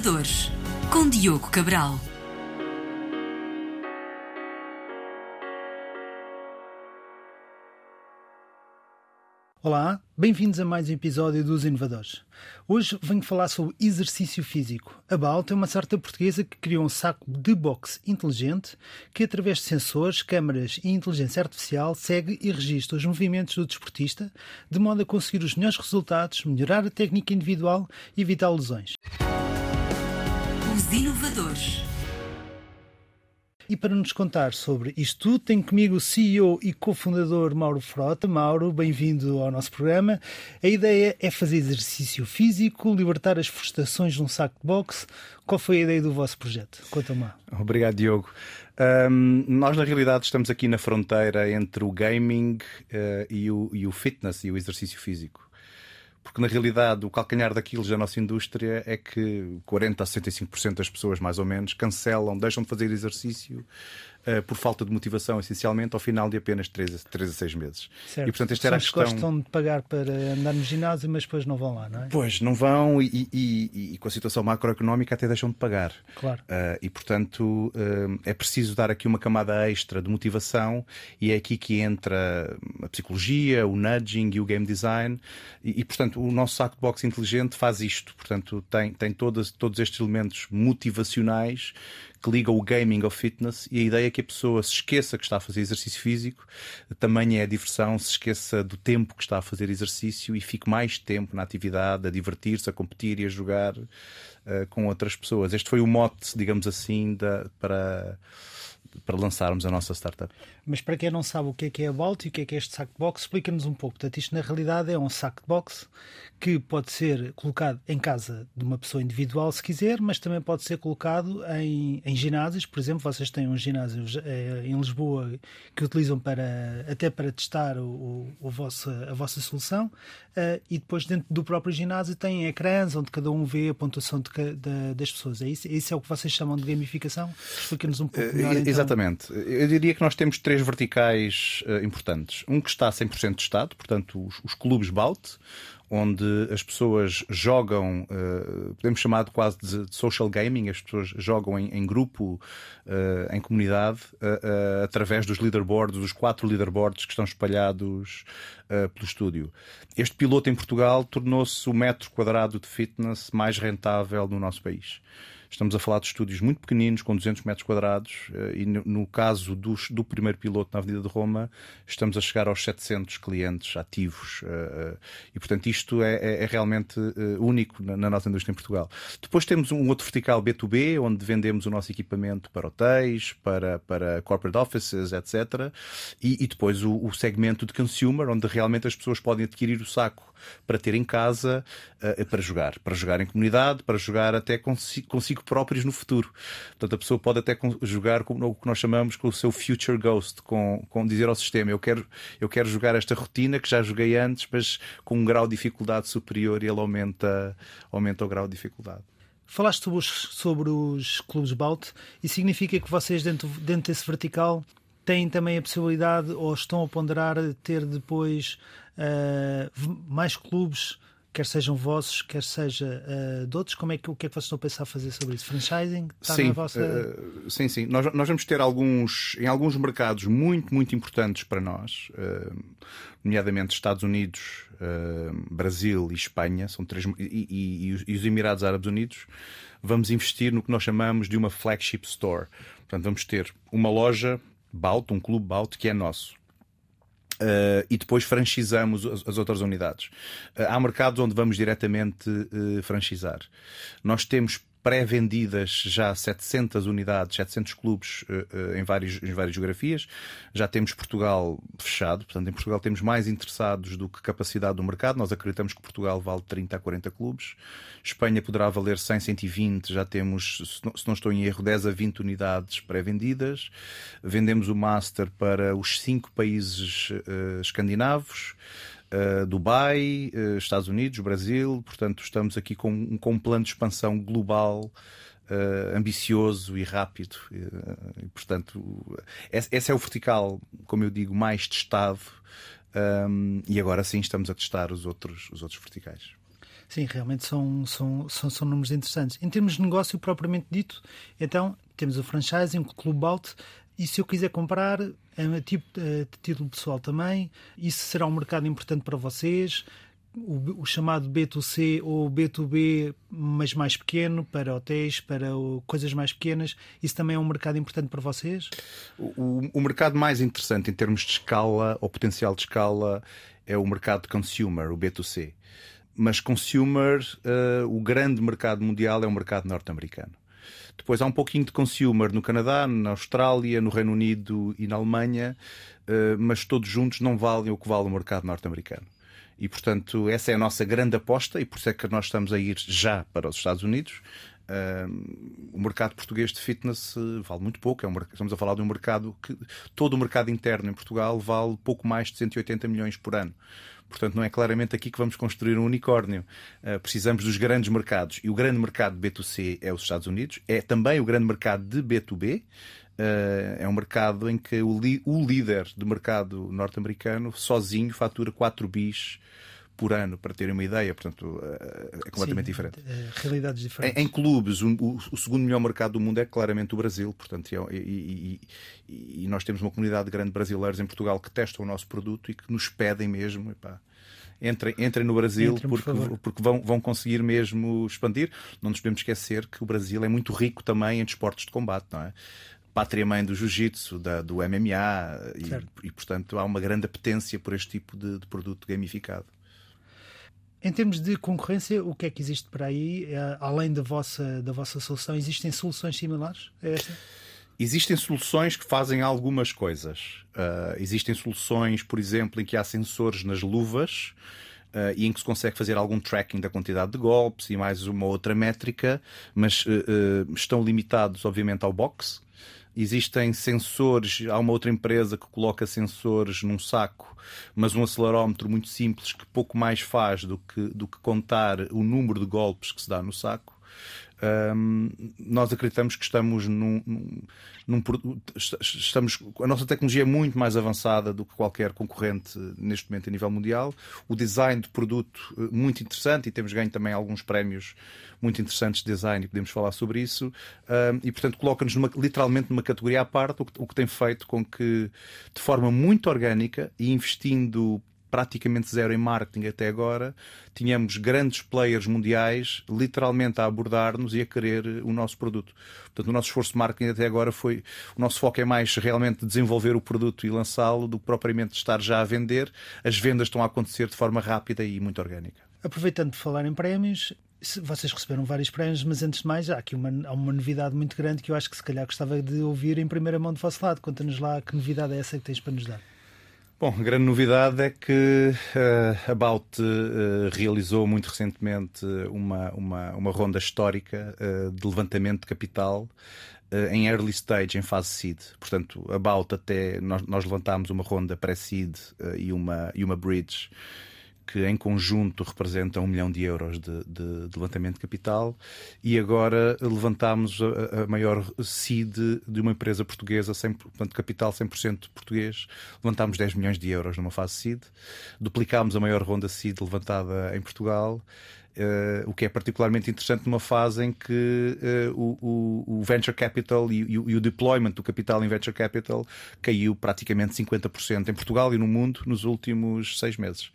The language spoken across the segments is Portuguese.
Inovadores, com Diogo Cabral. Olá, bem-vindos a mais um episódio dos Inovadores. Hoje venho falar sobre exercício físico. A BAL é uma certa portuguesa que criou um saco de boxe inteligente que, através de sensores, câmaras e inteligência artificial, segue e registra os movimentos do desportista de modo a conseguir os melhores resultados, melhorar a técnica individual e evitar lesões. Os Inovadores. E para nos contar sobre isto tudo, tenho comigo o CEO e cofundador Mauro Frota. Mauro, bem-vindo ao nosso programa. A ideia é fazer exercício físico, libertar as frustrações num saco de boxe. Qual foi a ideia do vosso projeto? Conta-me. Obrigado, Diogo. Um, nós, na realidade, estamos aqui na fronteira entre o gaming uh, e, o, e o fitness e o exercício físico porque na realidade o calcanhar daquilo da nossa indústria é que 40 a 65% das pessoas, mais ou menos, cancelam, deixam de fazer exercício uh, por falta de motivação, essencialmente, ao final de apenas 3 a, 3 a 6 meses. Certo. E, portanto, esta era a questão... gostam de pagar para andar no ginásio, mas depois não vão lá, não é? Pois, não vão e, e, e com a situação macroeconómica até deixam de pagar. Claro. Uh, e, portanto, uh, é preciso dar aqui uma camada extra de motivação e é aqui que entra a psicologia, o nudging e o game design. E, e portanto, o nosso saco de boxe inteligente faz isto. Portanto, tem, tem todos, todos estes elementos motivacionais que liga o gaming ao fitness e a ideia é que a pessoa se esqueça que está a fazer exercício físico, também é a diversão, se esqueça do tempo que está a fazer exercício e fique mais tempo na atividade, a divertir-se, a competir e a jogar uh, com outras pessoas. Este foi o mote, digamos assim, da, para para lançarmos a nossa startup. Mas para quem não sabe o que é que é a Bolt e o que é que é este saco de boxe, explica-nos um pouco. Portanto, isto na realidade é um saco de boxe que pode ser colocado em casa de uma pessoa individual, se quiser, mas também pode ser colocado em, em ginásios. Por exemplo, vocês têm um ginásio é, em Lisboa que utilizam para, até para testar o, o vosso, a vossa solução uh, e depois dentro do próprio ginásio têm ecrãs onde cada um vê a pontuação de, de, das pessoas. É isso? Isso é o que vocês chamam de gamificação? Explica-nos um pouco melhor. Uh, então. Exatamente. Eu diria que nós temos três verticais uh, importantes. Um que está 100% testado, portanto, os, os clubes BAUT, onde as pessoas jogam, uh, podemos chamar de quase de social gaming, as pessoas jogam em, em grupo, uh, em comunidade, uh, através dos leaderboards, dos quatro leaderboards que estão espalhados pelo estúdio. Este piloto em Portugal tornou-se o metro quadrado de fitness mais rentável no nosso país. Estamos a falar de estúdios muito pequeninos, com 200 metros quadrados, eh, e no caso do, do primeiro piloto na Avenida de Roma, estamos a chegar aos 700 clientes ativos. Eh, eh, e, portanto, isto é, é, é realmente único na nossa indústria em Portugal. Depois temos um outro vertical B2B, onde vendemos o nosso equipamento para hotéis, para, para corporate offices, etc. E, e depois o, o segmento de consumer, onde realmente as pessoas podem adquirir o saco para ter em casa, para jogar. Para jogar em comunidade, para jogar até consigo, consigo consigo próprios no futuro. Portanto, a pessoa pode até jogar com o que nós chamamos com o seu future ghost, com, com dizer ao sistema: eu quero, eu quero jogar esta rotina que já joguei antes, mas com um grau de dificuldade superior e ele aumenta, aumenta o grau de dificuldade. Falaste sobre os, sobre os clubes Bout e significa que vocês, dentro, dentro desse vertical, têm também a possibilidade ou estão a ponderar ter depois uh, mais clubes quer sejam vossos, quer seja uh, de outros, como é que, o que é que vocês estão a pensar fazer sobre isso? Franchising? Está sim, vossa... uh, sim, sim. Nós, nós vamos ter alguns, em alguns mercados muito, muito importantes para nós, uh, nomeadamente Estados Unidos, Brasil e Espanha, são três, e, e, e, os Emirados Árabes Unidos, vamos investir no que nós chamamos de uma flagship store. Portanto, vamos ter uma loja Baut, um clube Baut, que é nosso. Uh, e depois franchisamos as, as outras unidades. Uh, há mercados onde vamos diretamente uh, franchisar. Nós temos pré-vendidas já 700 unidades, 700 clubes uh, em, vários, em várias geografias. Já temos Portugal fechado, portanto, em Portugal temos mais interessados do que capacidade do mercado. Nós acreditamos que Portugal vale 30 a 40 clubes. Espanha poderá valer 100, 120. Já temos, se não estou em erro, 10 a 20 unidades pré-vendidas. Vendemos o Master para os cinco países uh, escandinavos uh, Dubai, uh, Estados Unidos, Brasil. Portanto, estamos aqui com, com um plano de expansão global. Uh, ambicioso e rápido. E, portanto, esse, é o vertical, como eu digo, mais testado. Um, e agora sim estamos a testar os outros, os outros verticais. Sim, realmente são, são, são, são números interessantes. Em termos de negócio propriamente dito, então temos o franchising, o Clube Alt, e se eu quiser comprar, é tipo de título pessoal também, isso será um mercado importante para vocês? O, o, chamado B2C ou B2B, mas mais pequeno, para hotéis, para o, coisas mais pequenas, isso também é um mercado importante para vocês? O, o, mercado mais interessante em termos de escala ou potencial de escala é o mercado de consumer, o B2C. Mas consumer, uh, o grande mercado mundial é o mercado norte-americano. Depois há um pouquinho de consumer no Canadá, na Austrália, no Reino Unido e na Alemanha, eh, mas todos juntos não valem o que vale o mercado norte-americano. E, portanto, essa é a nossa grande aposta e por isso é que nós estamos a ir já para os Estados Unidos. Uh, o mercado português de fitness uh, vale muito pouco. É estamos a falar de um mercado que todo o mercado interno em Portugal vale pouco mais de 180 milhões por ano. Portanto, não é claramente aqui que vamos construir um unicórnio. Uh, precisamos dos grandes mercados. E o grande mercado de B2C é os Estados Unidos. É também o grande mercado de B2B. Uh, eh, é um mercado em que o, líder do mercado norte-americano sozinho fatura 4 bis por ano, para terem uma ideia, portanto eh, é completamente Sim, diferente. Realidades diferentes. Em, em clubes, o, o, segundo melhor mercado do mundo é claramente o Brasil, portanto, e, e, e, e, nós temos uma comunidade de grandes brasileiros em Portugal que testam o nosso produto e que nos pedem mesmo. Epá, entrem, entrem no Brasil porque, por porque vão, vão conseguir mesmo expandir. Não nos podemos esquecer que o Brasil é muito rico também em desportos de combate, não é? pátria-mãe do jiu-jitsu, do MMA, e, e, portanto há uma grande apetência por este tipo de, de produto gamificado. Em termos de concorrência, o que é que existe para aí? É, além da vossa, da vossa solução, existem soluções similares a esta? Existem soluções que fazem algumas coisas. Uh, existem soluções, por exemplo, em que há sensores nas luvas uh, e em que se consegue fazer algum tracking da quantidade de golpes e mais uma outra métrica, mas uh, estão limitados, obviamente, ao boxe. Existem sensores, há uma outra empresa que coloca sensores num saco, mas um acelerómetro muito simples que pouco mais faz do que, do que contar o número de golpes que se dá no saco. Um, nós acreditamos que estamos num, num, num, estamos a nossa tecnologia é muito mais avançada do que qualquer concorrente neste momento a nível mundial. O design de produto eh, muito interessante e temos ganho também alguns prémios muito interessantes de design e podemos falar sobre isso. Um, e portanto coloca-nos literalmente numa categoria à parte o que, o que tem feito com que de forma muito orgânica e investindo praticamente zero em marketing até agora, tínhamos grandes players mundiais literalmente a abordar-nos e a querer o nosso produto. Portanto, o nosso esforço de marketing até agora foi. O nosso foco é mais realmente desenvolver o produto e lançá-lo do que propriamente estar já a vender. As vendas estão a acontecer de forma rápida e muito orgânica. Aproveitando de falar em prémios, vocês receberam vários prémios, mas antes de mais, há aqui uma, há uma novidade muito grande que eu acho que se calhar gostava de ouvir em primeira mão do vosso lado. Conta-nos lá que novidade é essa que tens para nos dar. Bom, a grande novidade é que uh, a Baut uh, realizou muito recentemente uma, uma, uma ronda histórica uh, de levantamento de capital em early stage, em fase seed. Portanto, a Baut até nós, nós levantámos uma ronda pré-seed e, uma, e uma bridge que em conjunto representam um milhão de euros de, de, de levantamento de capital, e agora levantámos a, a, maior seed de uma empresa portuguesa, 100, portanto, capital 100% português, levantámos 10 milhões de euros numa fase seed, duplicámos a maior ronda seed levantada em Portugal. Uh, o que é particularmente interessante numa fase em que uh, o, o, venture capital e, e, e, o deployment do capital em venture capital caiu praticamente 50% em Portugal e no mundo nos últimos seis meses.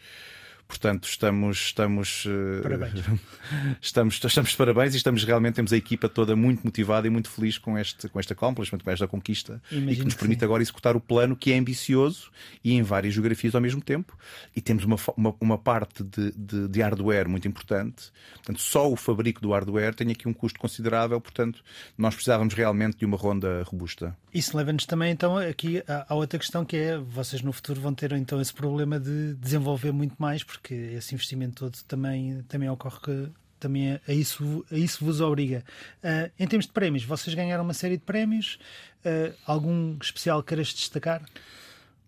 Portanto, estamos, estamos, eh, parabéns. estamos, estamos de parabéns e estamos realmente temos a equipa toda muito motivada e muito feliz com este, com este accomplishment, com esta conquista Imagino e que nos permite sim. agora executar o plano que é ambicioso e em várias geografias ao mesmo tempo. E temos uma, uma, uma parte de, de, de, hardware muito importante. Portanto, só o fabrico do hardware tem aqui um custo considerável. Portanto, nós precisávamos realmente de uma ronda robusta. Isso leva-nos também então aqui à, outra questão que é vocês no futuro vão ter então esse problema de desenvolver muito mais porque esse investimento todo também, também ocorre que também a isso, a isso vos obriga. Uh, em termos de prémios, vocês ganharam uma série de prémios. Uh, algum especial queiras destacar?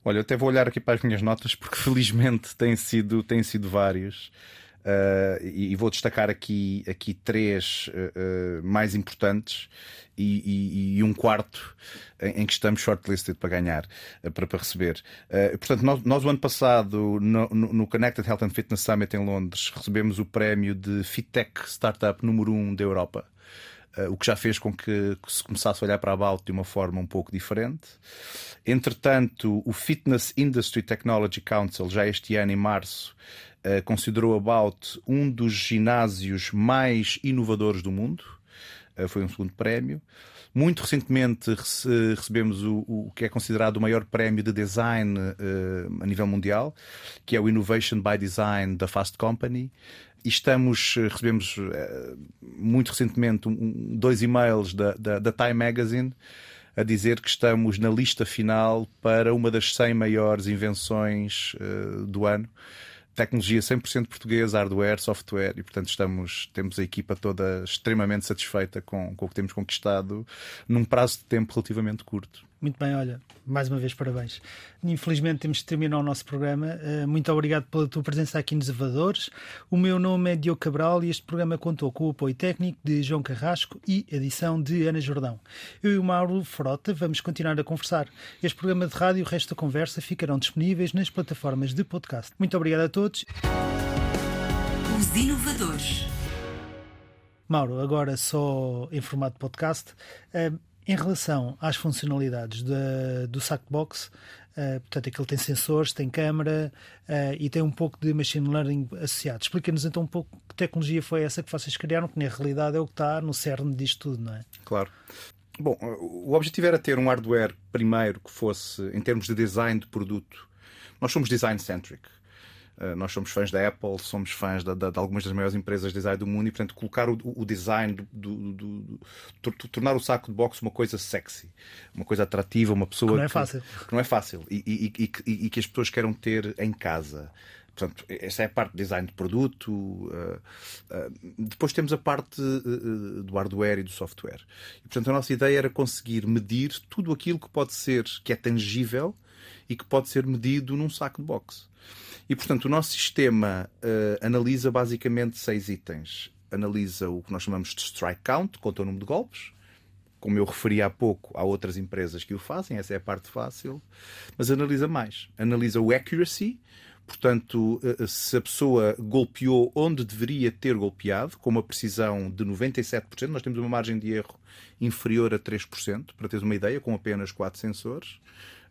Olha, eu até vou olhar aqui para as minhas notas porque felizmente têm sido, têm sido vários. Uh, e, e, vou destacar aqui, aqui três uh, mais importantes e, e, e, um quarto em, em, que estamos shortlisted para ganhar, para, para receber. portanto, nós, nós, o ano passado, no, no, Connected Health and Fitness Summit em Londres, recebemos o prémio de FitTech Startup número 1 um da Europa. Uh, o que já fez com que, se começasse a olhar para a About de uma forma um pouco diferente. Entretanto, o Fitness Industry Technology Council, já este ano, em março, uh, considerou a About um dos ginásios mais inovadores do mundo. Uh, foi um segundo prémio. Muito recentemente recebemos o, o, que é considerado o maior prémio de design uh, a nível mundial, que é o Innovation by Design da Fast Company. E estamos, recebemos uh, muito recentemente dois e-mails da, da, da Time Magazine a dizer que estamos na lista final para uma das 100 maiores invenções uh, do ano tecnologia 100% portuguesa, hardware, software, e portanto estamos, temos a equipa toda extremamente satisfeita com, com o que temos conquistado num prazo de tempo relativamente curto. Muito bem, olha, mais uma vez parabéns. Infelizmente temos de terminar o nosso programa. Eh, muito obrigado pela tua presença aqui nos Evadores. O meu nome é Diogo Cabral e este programa contou com o apoio técnico de João Carrasco e edição de Ana Jordão. Eu e o Mauro Frota vamos continuar a conversar. Este programa de rádio e o resto da conversa ficarão disponíveis nas plataformas de podcast. Muito obrigado a todos. Os Inovadores. Mauro, agora só em formato podcast. Eh, em relação às funcionalidades da, do Sackbox, uh, portanto, aquilo tem sensores, tem câmara uh, e tem um pouco de machine learning associado. Explica-nos então um pouco que tecnologia foi essa que vocês criaram, que na realidade é o que está no cerne disto tudo, não é? Claro. Bom, o objetivo era ter um hardware primeiro que fosse, em termos de design de produto, nós somos design centric. Eh, nós somos fãs da Apple, somos fãs de, de, de, algumas das maiores empresas de design do mundo e, portanto, colocar o, o design, do, do, do, tornar o saco de boxe uma coisa sexy, uma coisa atrativa, uma pessoa. Que não é fácil. Que, que não é fácil e, e, e, e, que as pessoas queiram ter em casa. Portanto, essa é a parte de design de produto. Uh, uh, depois temos a parte uh, do hardware e do software. E, portanto, a nossa ideia era conseguir medir tudo aquilo que pode ser, que é tangível e que pode ser medido num saco de boxe. E, portanto, o nosso sistema uh, analisa basicamente seis itens. Analisa o que nós chamamos de strike count, conta o número de golpes. Como eu referi há pouco, há outras empresas que o fazem, essa é a parte fácil. Mas analisa mais. Analisa o accuracy, portanto, uh, se a pessoa golpeou onde deveria ter golpeado, com uma precisão de 97%, nós temos uma margem de erro inferior a 3%, para teres uma ideia, com apenas quatro sensores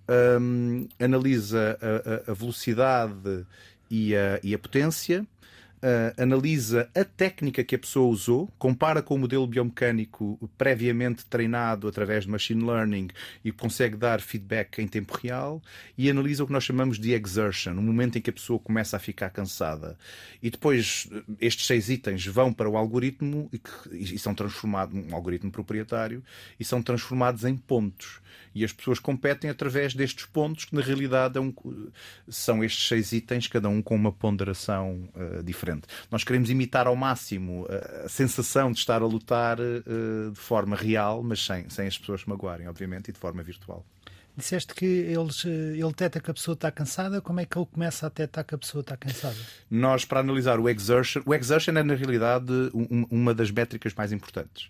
um, analisa a, a, velocidade e a, e a potência, uh, analisa a técnica que a pessoa usou, compara com o modelo biomecânico previamente treinado através de machine learning e consegue dar feedback em tempo real e analisa o que nós chamamos de exertion, o momento em que a pessoa começa a ficar cansada. E depois estes seis itens vão para o algoritmo e, que, e são transformados, um algoritmo proprietário, e são transformados em pontos. E as pessoas competem através destes pontos, que na realidade é um, são estes seis itens, cada um com uma ponderação uh, diferente. Nós queremos imitar ao máximo a, a sensação de estar a lutar uh, de forma real, mas sem, sem as pessoas se magoarem, obviamente, e de forma virtual. Disseste que eles, eh, ele detecta que a pessoa está cansada. Como é que ele começa a detectar que a pessoa está cansada? Nós, para analisar o exertion, o exertion é na realidade um, uma das métricas mais importantes.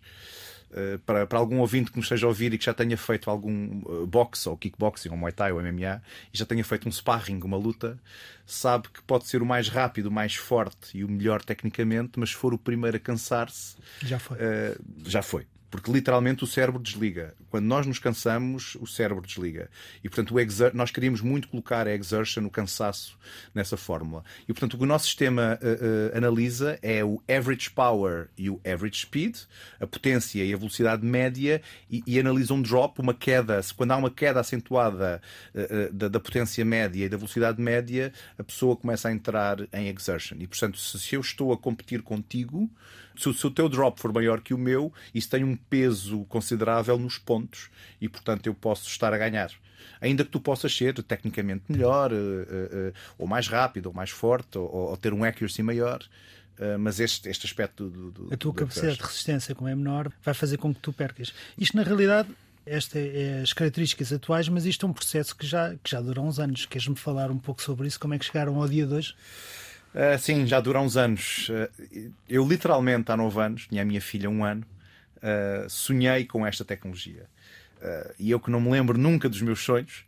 Eh, para, para algum ouvinte que nos esteja a ouvir e que já tenha feito algum uh, boxe ou kickboxing ou muay thai ou MMA e já tenha feito um sparring, uma luta, sabe que pode ser o mais rápido, o mais forte e o melhor tecnicamente, mas se for o primeiro a cansar-se, já foi. Uh, já foi porque literalmente o cérebro desliga. Quando nós nos cansamos, o cérebro desliga. E, portanto, nós queríamos muito colocar a exertion, o cansaço, nessa fórmula. E, portanto, o que o nosso sistema uh, uh, analisa é o average power e o average speed, a potência e a velocidade média, e, e analisa um drop, uma queda. Quando há uma queda acentuada uh, da, da, potência média e da velocidade média, a pessoa começa a entrar em exertion. E, portanto, se, se eu estou a competir contigo, se, se, o teu drop for maior que o meu, isso tem um peso considerável nos pontos e, portanto, eu posso estar a ganhar. Ainda que tu possas ser tecnicamente melhor, uh, uh, ou mais rápido, ou mais forte, ou, ou ter um accuracy maior. Uh, mas este, este aspecto do, do a tua do capacidade de resistência, como é menor, vai fazer com que tu percas. Isto, na realidade, estas é as características atuais, mas isto é um processo que já, que já dura uns anos. Queres-me falar um pouco sobre isso? Como é que chegaram ao dia de hoje? Uh, sim, já dura uns anos. Uh, eu literalmente há nove anos, tinha a minha filha um ano, uh, sonhei com esta tecnologia. e eu que não me lembro nunca dos meus sonhos,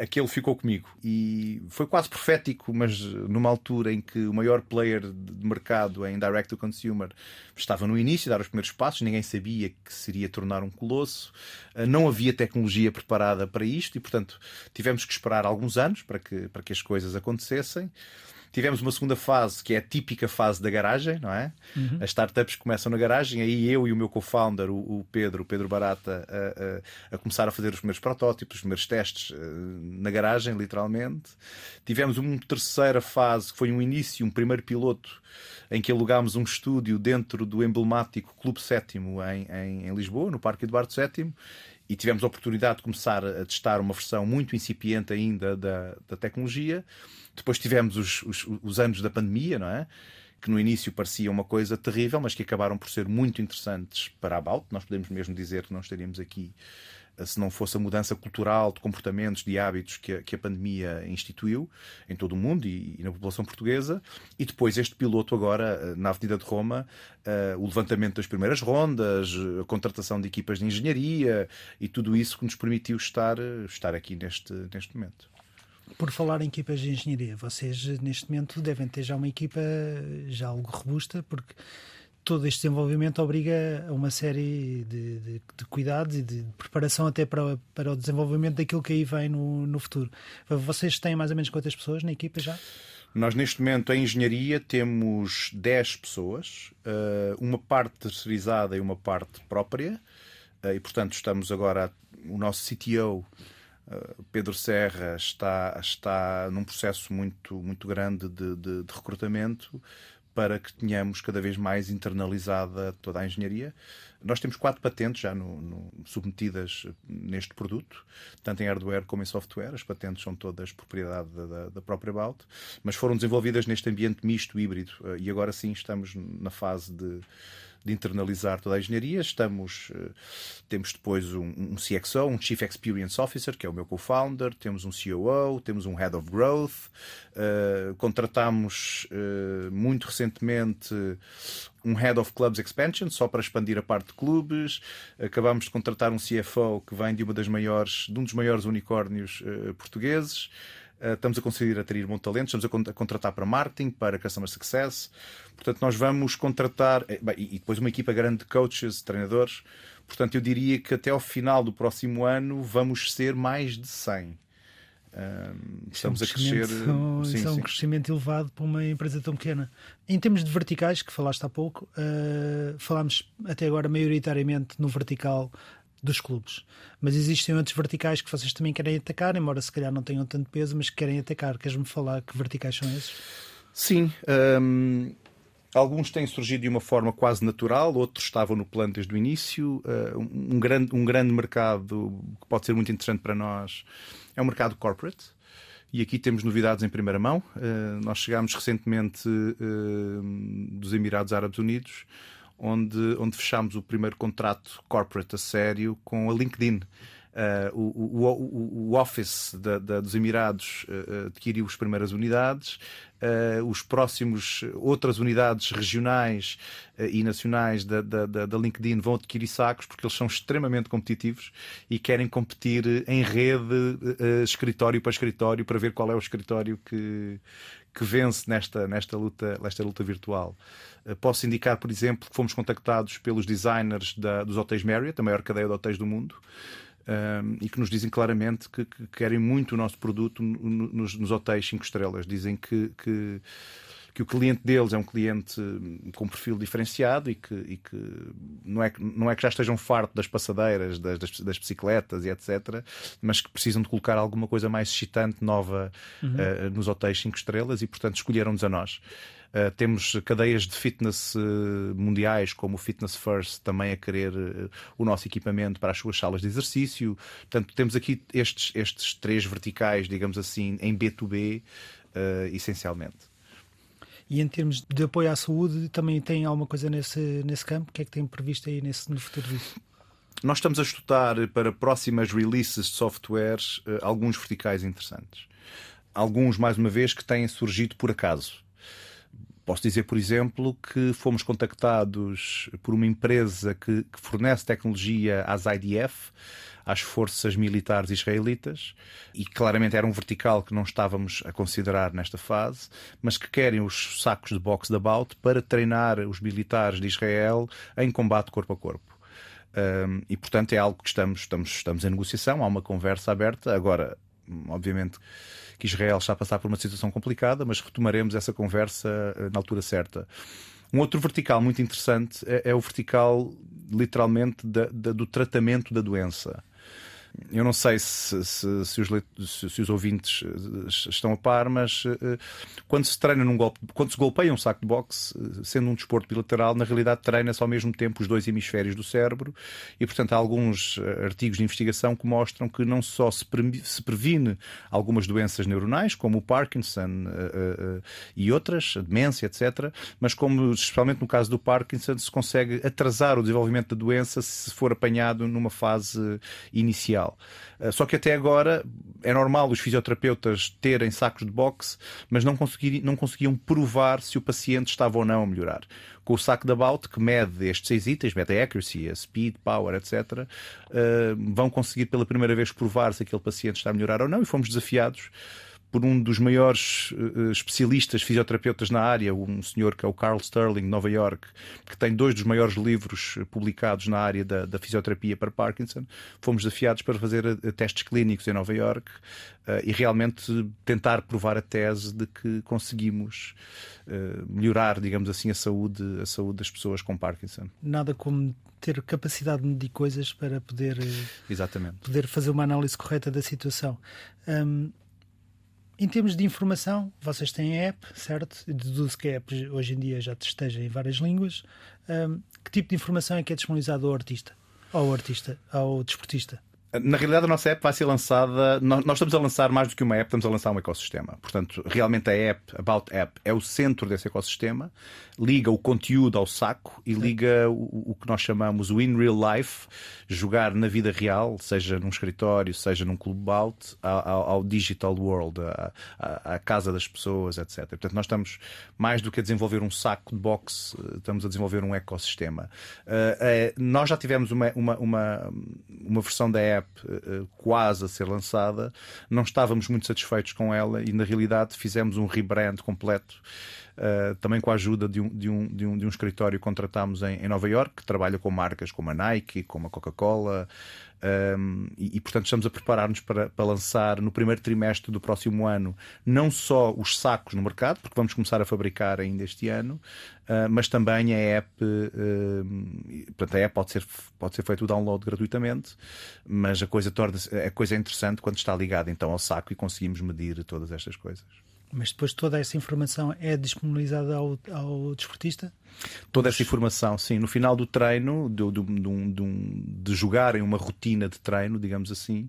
aquele ficou comigo. E foi quase profético, mas numa altura em que o maior player de mercado em direct to consumer estava no início, a dar os primeiros passos, ninguém sabia que seria tornar um colosso, não havia tecnologia preparada para isto e, portanto, tivemos que esperar alguns anos para que, para que as coisas acontecessem. Tivemos uma segunda fase, que é a típica fase da garagem, não é? Uhum. As startups começam na garagem, aí eu e o meu co-founder, o, Pedro, o Pedro Barata, a, a, a, começar a fazer os primeiros protótipos, os primeiros testes eh, na garagem, literalmente. Tivemos uma terceira fase, que foi um início, um primeiro piloto, em que alugámos um estúdio dentro do emblemático Clube Sétimo em, em, em Lisboa, no Parque Eduardo VII, e tivemos a oportunidade de começar a testar uma versão muito incipiente ainda da, da tecnologia. Depois tivemos os, os, os, anos da pandemia, não é? Que no início parecia uma coisa terrível, mas que acabaram por ser muito interessantes para a About. Nós podemos mesmo dizer que não estaríamos aqui se não fosse a mudança cultural de comportamentos, de hábitos que a, que a pandemia instituiu em todo o mundo e, e, na população portuguesa. E depois este piloto agora eh, na Avenida de Roma, uh, o levantamento das primeiras rondas, a contratação de equipas de engenharia e tudo isso que nos permitiu estar, estar aqui neste, neste momento. Por falar em equipas de engenharia, vocês neste momento devem ter já uma equipa já algo robusta, porque todo este desenvolvimento obriga a uma série de, de, de cuidados e de preparação até para, para o desenvolvimento daquilo que aí vem no, no futuro. Vocês têm mais ou menos quantas pessoas na equipa já? Nós, neste momento, em engenharia, temos 10 pessoas, eh, uma parte terceirizada e uma parte própria, eh, e portanto, estamos agora. O nosso CTO Uh, Pedro Serra está, está num processo muito, muito grande de, de, de, recrutamento para que tenhamos cada vez mais internalizada toda a engenharia. Nós temos quatro patentes já no, no, submetidas neste produto, tanto em hardware como em software. As patentes são todas propriedade da, da própria Balt, mas foram desenvolvidas neste ambiente misto, híbrido, uh, e agora sim estamos na fase de de internalizar toda a engenharia. Estamos, eh, temos depois um, um CXO, um Chief Experience Officer, que é o meu co-founder, temos um COO, temos um Head of Growth, uh, contratamos uh, muito recentemente um Head of Clubs Expansion, só para expandir a parte de clubes. Acabamos de contratar um CFO que vem de uma das maiores, de um dos maiores unicórnios uh, portugueses. Uh, estamos a conseguir atrair bom talento, estamos a, contratar para marketing, para customer success. Portanto, nós vamos contratar eh, bem, e depois uma equipa grande de coaches, treinadores. Portanto, eu diria que até ao final do próximo ano vamos ser mais de 100. Uh, estamos é um a crescer. Sim, isso é um sim. crescimento elevado para uma empresa tão pequena. Em termos de verticais, que falaste há pouco, uh, falámos até agora maioritariamente no vertical dos clubes. Mas existem outros verticais que vocês também querem atacar, embora se calhar não tenham tanto peso, mas que querem atacar. Queres-me falar que verticais são esses? Sim. Um, alguns têm surgido de uma forma quase natural, outros estavam no plano desde o início. Uh, um, grande, um grande mercado que pode ser muito interessante para nós é o mercado corporate. E aqui temos novidades em primeira mão. Uh, nós chegámos recentemente dos Emirados Árabes Unidos onde, onde fechámos o primeiro contrato corporate a sério com a LinkedIn. Uh, o, o, o, Office da, da, dos Emirados uh, adquiriu as primeiras unidades, uh, os próximos, outras unidades regionais e nacionais da, da, da, LinkedIn vão adquirir sacos porque eles são extremamente competitivos e querem competir em rede, escritório para escritório, para ver qual é o escritório que, que vence nesta, nesta, luta, nesta luta virtual. Eh, posso indicar, por exemplo, que fomos contactados pelos designers da, dos hotéis Marriott, a maior cadeia de hotéis do mundo, um, ehm, e que nos dizem claramente que, que, querem muito o nosso produto nos, nos hotéis 5 estrelas. Dizem que, que, que, o cliente deles é um cliente com perfil diferenciado e que, e que não, é, não é que já estejam fartos das passadeiras, das, das, das, bicicletas e etc., mas que precisam de colocar alguma coisa mais excitante, nova uhum. uh, nos hotéis 5 estrelas e, portanto, escolheram-nos a nós. Uh, temos cadeias de fitness uh, mundiais, como o Fitness First, também a querer uh, o nosso equipamento para as suas salas de exercício. Portanto, temos aqui estes, estes três verticais, digamos assim, em B2B, essencialmente. E em termos de apoio à saúde, também tem alguma coisa nesse, nesse campo? O que é que tem previsto aí nesse, no futuro disso? Nós estamos a estudar para próximas releases de softwares alguns verticais interessantes. Alguns, mais uma vez, que têm surgido por acaso Posso dizer, por exemplo, que fomos contactados por uma empresa que, que fornece tecnologia às IDF às forças militares israelitas e claramente era um vertical que não estávamos a considerar nesta fase, mas que querem os sacos de boxe da Baut para treinar os militares de Israel em combate corpo a corpo. Um, e portanto é algo que estamos, estamos, estamos em negociação, há uma conversa aberta. Agora, obviamente que Israel está a passar por uma situação complicada, mas retomaremos essa conversa eh, na altura certa. Um outro vertical muito interessante é, é o vertical, literalmente, da, da, do tratamento da doença. Eu não sei se, se, se, os, se, os, ouvintes eh, estão a par, mas uh, quando se treina num golpe, quando se golpeia um saco de boxe, eh, sendo um desporto bilateral, na realidade treina-se ao mesmo tempo os dois hemisférios do cérebro e, portanto, há alguns artigos de investigação que mostram que não só se, pre se previne algumas doenças neuronais, como o Parkinson e outras, a demência, etc., mas como, especialmente no caso do Parkinson, se consegue atrasar o desenvolvimento da doença se for apanhado numa fase inicial. Eh, só que até agora é normal os fisioterapeutas terem sacos de boxe, mas não, não conseguiam provar se o paciente estava ou não a melhorar. Com o saco da Bout, que mede estes seis itens, mede a accuracy, a speed, power, etc., eh, vão conseguir pela primeira vez provar se aquele paciente está a melhorar ou não, e fomos desafiados por um dos maiores uh, especialistas fisioterapeutas na área, um senhor que é o Carl Sterling, de Nova York, que tem dois dos maiores livros eh, publicados na área da, da fisioterapia para Parkinson. Fomos desafiados para fazer uh, testes clínicos em Nova York uh, e realmente tentar provar a tese de que conseguimos melhorar, digamos assim, a saúde, a saúde das pessoas com Parkinson. Nada como ter capacidade de medir coisas para poder, Exatamente. poder fazer uma análise correta da situação. Um, em termos de informação, vocês têm app, certo? Deduzo que a app hoje em dia já esteja em várias línguas. Um, que tipo de informação é que é disponibilizado ao artista? Ao artista, ao desportista? Na realidade, a nossa app vai ser lançada. Nós, estamos a lançar mais do que uma app, estamos a lançar um ecossistema. Portanto, realmente a app, About App, é o centro desse ecossistema, liga o conteúdo ao saco e liga o, o que nós chamamos o in real life, jogar na vida real, seja num escritório, seja num clube Bout, ao, ao, digital world, à, casa das pessoas, etc. Portanto, nós estamos mais do que a desenvolver um saco de boxe, estamos a desenvolver um ecossistema. Uh, uh, nós já tivemos uma, uma, uma, uma versão da app quase a ser lançada, não estávamos muito satisfeitos com ela e, na realidade, fizemos um rebrand completo. Uh, também com a ajuda de um, de um, de um, de um escritório que contratámos em, em Nova York, que trabalha com marcas como a Nike, como a Coca-Cola, um, e, e, portanto, estamos a preparar-nos para, para, lançar no primeiro trimestre do próximo ano não só os sacos no mercado, porque vamos começar a fabricar ainda este ano, uh, mas também a app. Uh, portanto, a app pode ser, pode ser feito o download gratuitamente, mas a coisa, torna a coisa é interessante quando está ligada então ao saco e conseguimos medir todas estas coisas. Mas depois toda essa informação é disponibilizada ao, ao desportista? Toda essa informação, sim. No final do treino, de, de, de, de jogarem uma rotina de treino, digamos assim,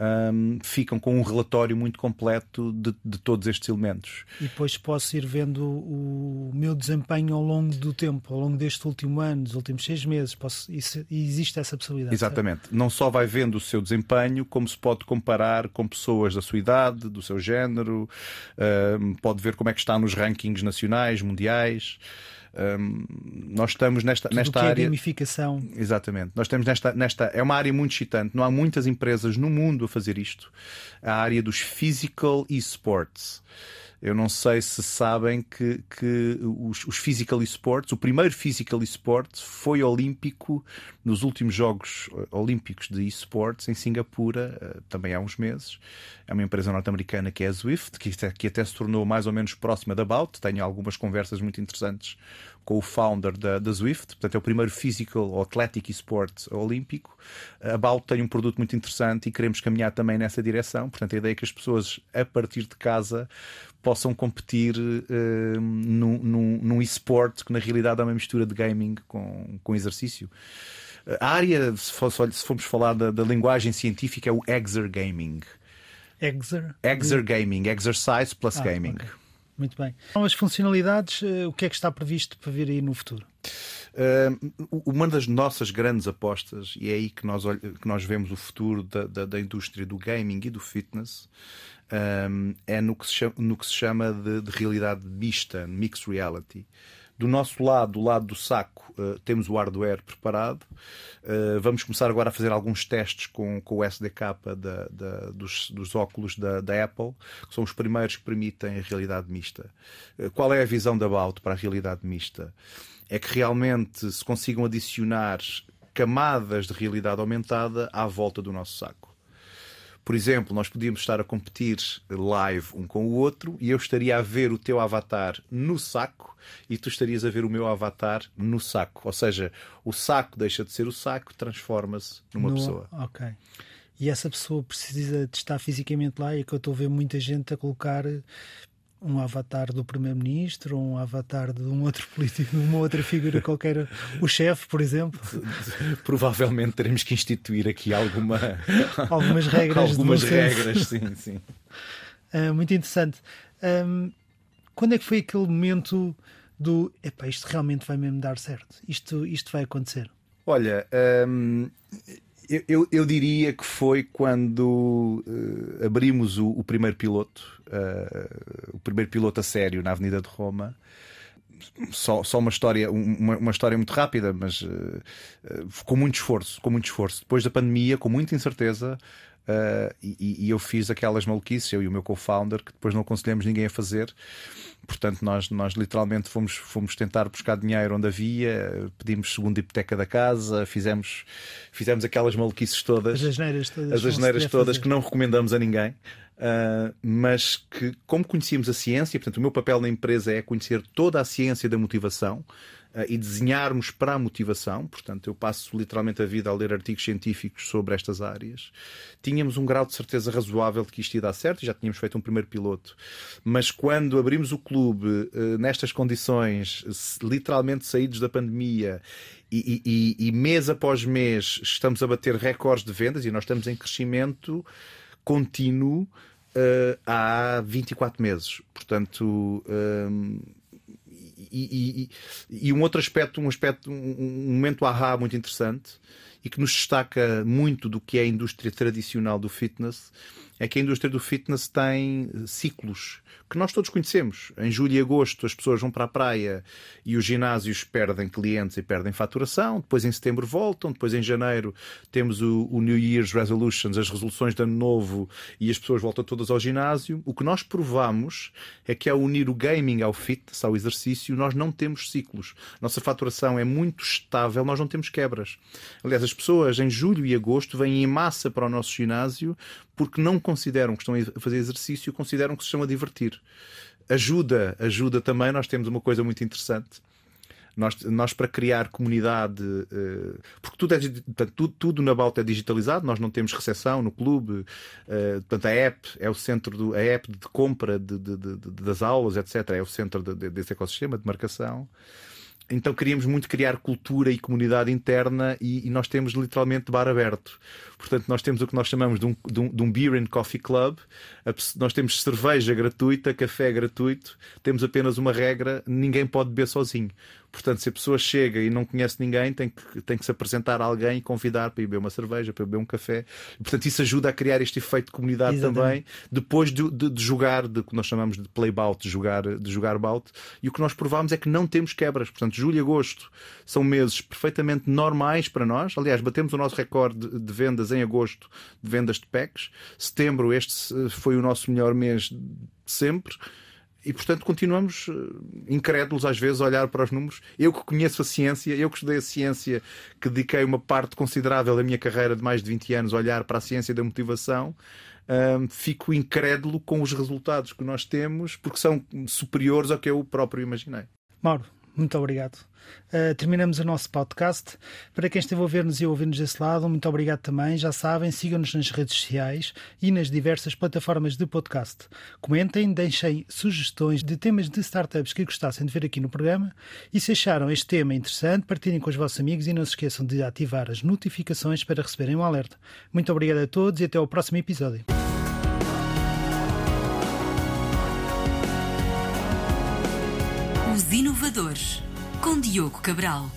um, ficam com um relatório muito completo de, de, todos estes elementos. E depois posso ir vendo o meu desempenho ao longo do tempo, ao longo deste último ano, dos últimos seis meses. Posso, isso, existe essa possibilidade. Exatamente. Certo? Não só vai vendo o seu desempenho, como se pode comparar com pessoas da sua idade, do seu género, um, pode ver como é que está nos rankings nacionais, mundiais. Um, nós estamos nesta, Tudo nesta que área. É gamificação. Exatamente. Nós temos nesta, nesta. É uma área muito excitante. Não há muitas empresas no mundo a fazer isto. A área dos physical esports. Eu não sei se sabem que, que os, os physical esports, o primeiro physical esport foi olímpico nos últimos Jogos eh, Olímpicos de esports em Singapura, eh, também há uns meses. É uma empresa norte-americana que é a Zwift, que que até se tornou mais ou menos próxima da Bout. Tenho algumas conversas muito interessantes com o founder da, da Zwift, portanto é o primeiro physical ou athletic sport olímpico. A Bout tem um produto muito interessante e queremos caminhar também nessa direção. Portanto, a ideia é que as pessoas, a partir de casa, possam competir uh, num, num, num esporte que na realidade é uma mistura de gaming com, com exercício. A área, se, se formos falar da, da linguagem científica, é o exergaming. Exer? Exergaming, exercise plus ah, gaming. Okay. Muito bem. Então, as funcionalidades, eh, o que é que está previsto para vir aí no futuro? Uh, uma das nossas grandes apostas, e é aí que nós, que nós vemos o futuro da, da, da indústria do gaming e do fitness, um, é no que se chama, no que se chama de, de realidade mista, mixed reality. Do nosso lado, do lado do saco, uh, temos o hardware preparado. Uh, vamos começar agora a fazer alguns testes com, com o SDK da, da, dos, dos, óculos da, da, Apple, que são os primeiros que permitem a realidade mista. Uh, qual é a visão da About para a realidade mista? É que realmente se consigam adicionar camadas de realidade aumentada à volta do nosso saco. Por exemplo, nós podíamos estar a competir live um com o outro e eu estaria a ver o teu avatar no saco e tu estarias a ver o meu avatar no saco. Ou seja, o saco deixa de ser o saco, transforma-se numa no... pessoa. Ok. E essa pessoa precisa de estar fisicamente lá e é que eu estou a ver muita gente a colocar um avatar do primeiro-ministro, um avatar de um outro político, de uma outra figura qualquer, o chefe, por exemplo. Provavelmente teremos que instituir aqui alguma algumas regras. algumas regras, sim, sim. Uh, muito interessante. Um, quando é que foi aquele momento do epá, isto realmente vai mesmo dar certo? Isto, isto vai acontecer? Olha, eu, eu, eu, diria que foi quando uh, abrimos o, o, primeiro piloto, uh, o primeiro piloto a sério na Avenida de Roma. Só, só uma história, uma, uma história muito rápida, mas uh, com muito esforço, com muito esforço. Depois da pandemia, com muita incerteza, Uh, e, e, eu fiz aquelas maluquices, eu e o meu co-founder, que depois não aconselhamos ninguém a fazer. Portanto, nós, nós literalmente fomos, fomos tentar buscar dinheiro onde havia, pedimos segunda hipoteca da casa, fizemos, fizemos aquelas maluquices todas. As asneiras todas. As asneiras todas que não recomendamos a ninguém. Uh, mas que, como conhecíamos a ciência, portanto, o meu papel na empresa é conhecer toda a ciência da motivação, uh, e desenharmos para a motivação. Portanto, eu passo literalmente a vida a ler artigos científicos sobre estas áreas. Tínhamos um grau de certeza razoável de que isto ia dar certo, já tínhamos feito um primeiro piloto. Mas quando abrimos o clube uh, nestas condições, literalmente saídos da pandemia e, e, e, mês após mês estamos a bater recordes de vendas e nós estamos em crescimento contínuo uh, há 24 meses. Portanto, e, e, e, um outro aspecto, um aspecto, um, momento ahá muito interessante e que nos destaca muito do que é a indústria tradicional do fitness é que a indústria do fitness tem ciclos que nós todos conhecemos. Em julho e agosto as pessoas vão para a praia e os ginásios perdem clientes e perdem faturação. Depois em setembro voltam. Depois em janeiro temos o, o New Year's Resolutions, as resoluções de ano novo e as pessoas voltam todas ao ginásio. O que nós provamos é que ao unir o gaming ao fitness, ao exercício, nós não temos ciclos. Nossa faturação é muito estável, nós não temos quebras. Aliás, as pessoas em julho e agosto vêm em massa para o nosso ginásio porque não consideram que estão a fazer exercício, consideram que se estão a divertir. Ajuda, ajuda também. Nós temos uma coisa muito interessante. Nós, nós para criar comunidade, uh, porque tudo, é, portanto, tudo, tudo na Balta é digitalizado, nós não temos recepção no clube, uh, portanto, a app é o centro do, a app de compra de, de, de, das aulas, etc., é o centro desse ecossistema de marcação então queríamos muito criar cultura e comunidade interna e, e, nós temos literalmente bar aberto. Portanto, nós temos o que nós chamamos de um, de um, de um Beer and Coffee Club. Nós temos cerveja gratuita, café gratuito. Temos apenas uma regra: ninguém pode beber sozinho. Portanto, se a pessoa chega e não conhece ninguém, tem que, tem que se apresentar a alguém e convidar para ir beber uma cerveja, para beber um café. E, portanto, isso ajuda a criar este efeito de comunidade Exatamente. também, depois de, de, de, jogar, de que nós chamamos de play bout, de jogar, de jogar bout. E o que nós provamos é que não temos quebras. Portanto, julho e agosto são meses perfeitamente normais para nós. Aliás, batemos o nosso recorde de, de vendas em agosto, de vendas de packs. Setembro, este eh, foi o nosso melhor mês de sempre e, portanto, continuamos eh, incrédulos às vezes a olhar para os números. Eu que conheço a ciência, eu que estudei a ciência, que dediquei uma parte considerável da minha carreira de mais de 20 anos a olhar para a ciência da motivação, um, fico incrédulo com os resultados que nós temos, porque são superiores ao que eu próprio imaginei. Mauro, muito obrigado. Uh, terminamos o nosso podcast. Para quem esteve a ouvir-nos e a ouvir-nos desse lado, muito obrigado também. Já sabem, sigam-nos nas redes sociais e nas diversas plataformas de podcast. Comentem, deixem sugestões de temas de startups que gostassem de ver aqui no programa. E se acharam este tema interessante, partilhem com os vossos amigos e não se esqueçam de ativar as notificações para receberem um alerta. Muito obrigado a todos e até ao próximo episódio. Inovadores, com Diogo Cabral.